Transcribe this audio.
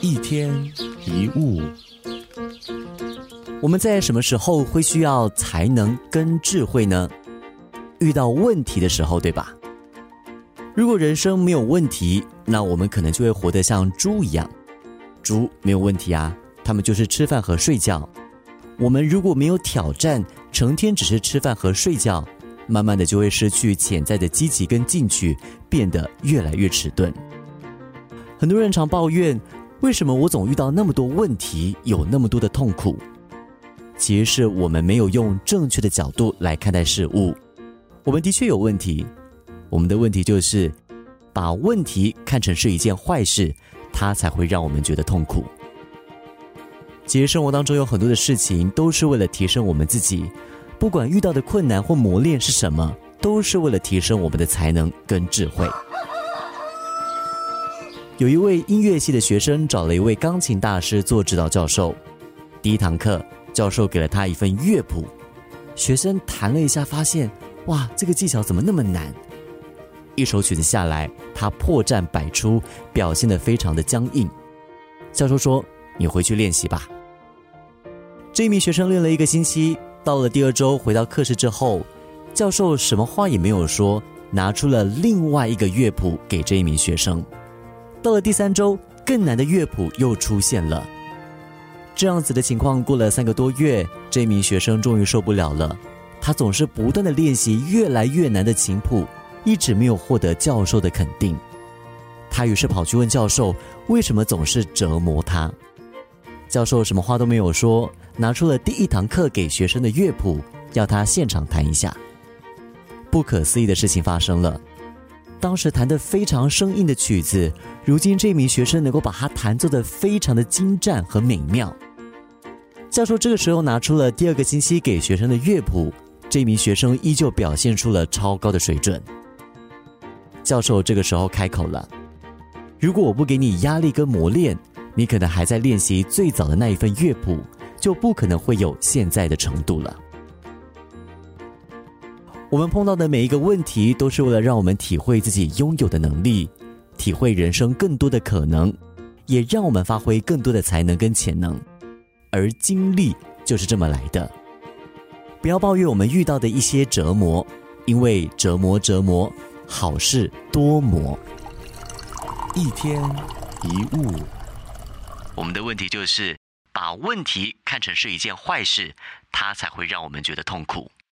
一天一物，我们在什么时候会需要才能跟智慧呢？遇到问题的时候，对吧？如果人生没有问题，那我们可能就会活得像猪一样。猪没有问题啊，他们就是吃饭和睡觉。我们如果没有挑战，成天只是吃饭和睡觉，慢慢的就会失去潜在的积极跟进取，变得越来越迟钝。很多人常抱怨，为什么我总遇到那么多问题，有那么多的痛苦？其实是我们没有用正确的角度来看待事物。我们的确有问题，我们的问题就是把问题看成是一件坏事，它才会让我们觉得痛苦。其实生活当中有很多的事情都是为了提升我们自己，不管遇到的困难或磨练是什么，都是为了提升我们的才能跟智慧。有一位音乐系的学生找了一位钢琴大师做指导教授。第一堂课，教授给了他一份乐谱，学生弹了一下，发现哇，这个技巧怎么那么难？一首曲子下来，他破绽百出，表现得非常的僵硬。教授说：“你回去练习吧。”这一名学生练了一个星期，到了第二周回到课室之后，教授什么话也没有说，拿出了另外一个乐谱给这一名学生。到了第三周，更难的乐谱又出现了。这样子的情况过了三个多月，这名学生终于受不了了。他总是不断的练习越来越难的琴谱，一直没有获得教授的肯定。他于是跑去问教授，为什么总是折磨他？教授什么话都没有说，拿出了第一堂课给学生的乐谱，要他现场弹一下。不可思议的事情发生了。当时弹得非常生硬的曲子，如今这名学生能够把它弹奏得非常的精湛和美妙。教授这个时候拿出了第二个星期给学生的乐谱，这名学生依旧表现出了超高的水准。教授这个时候开口了：“如果我不给你压力跟磨练，你可能还在练习最早的那一份乐谱，就不可能会有现在的程度了。”我们碰到的每一个问题，都是为了让我们体会自己拥有的能力，体会人生更多的可能，也让我们发挥更多的才能跟潜能。而经历就是这么来的。不要抱怨我们遇到的一些折磨，因为折磨折磨，好事多磨。一天一物，我们的问题就是把问题看成是一件坏事，它才会让我们觉得痛苦。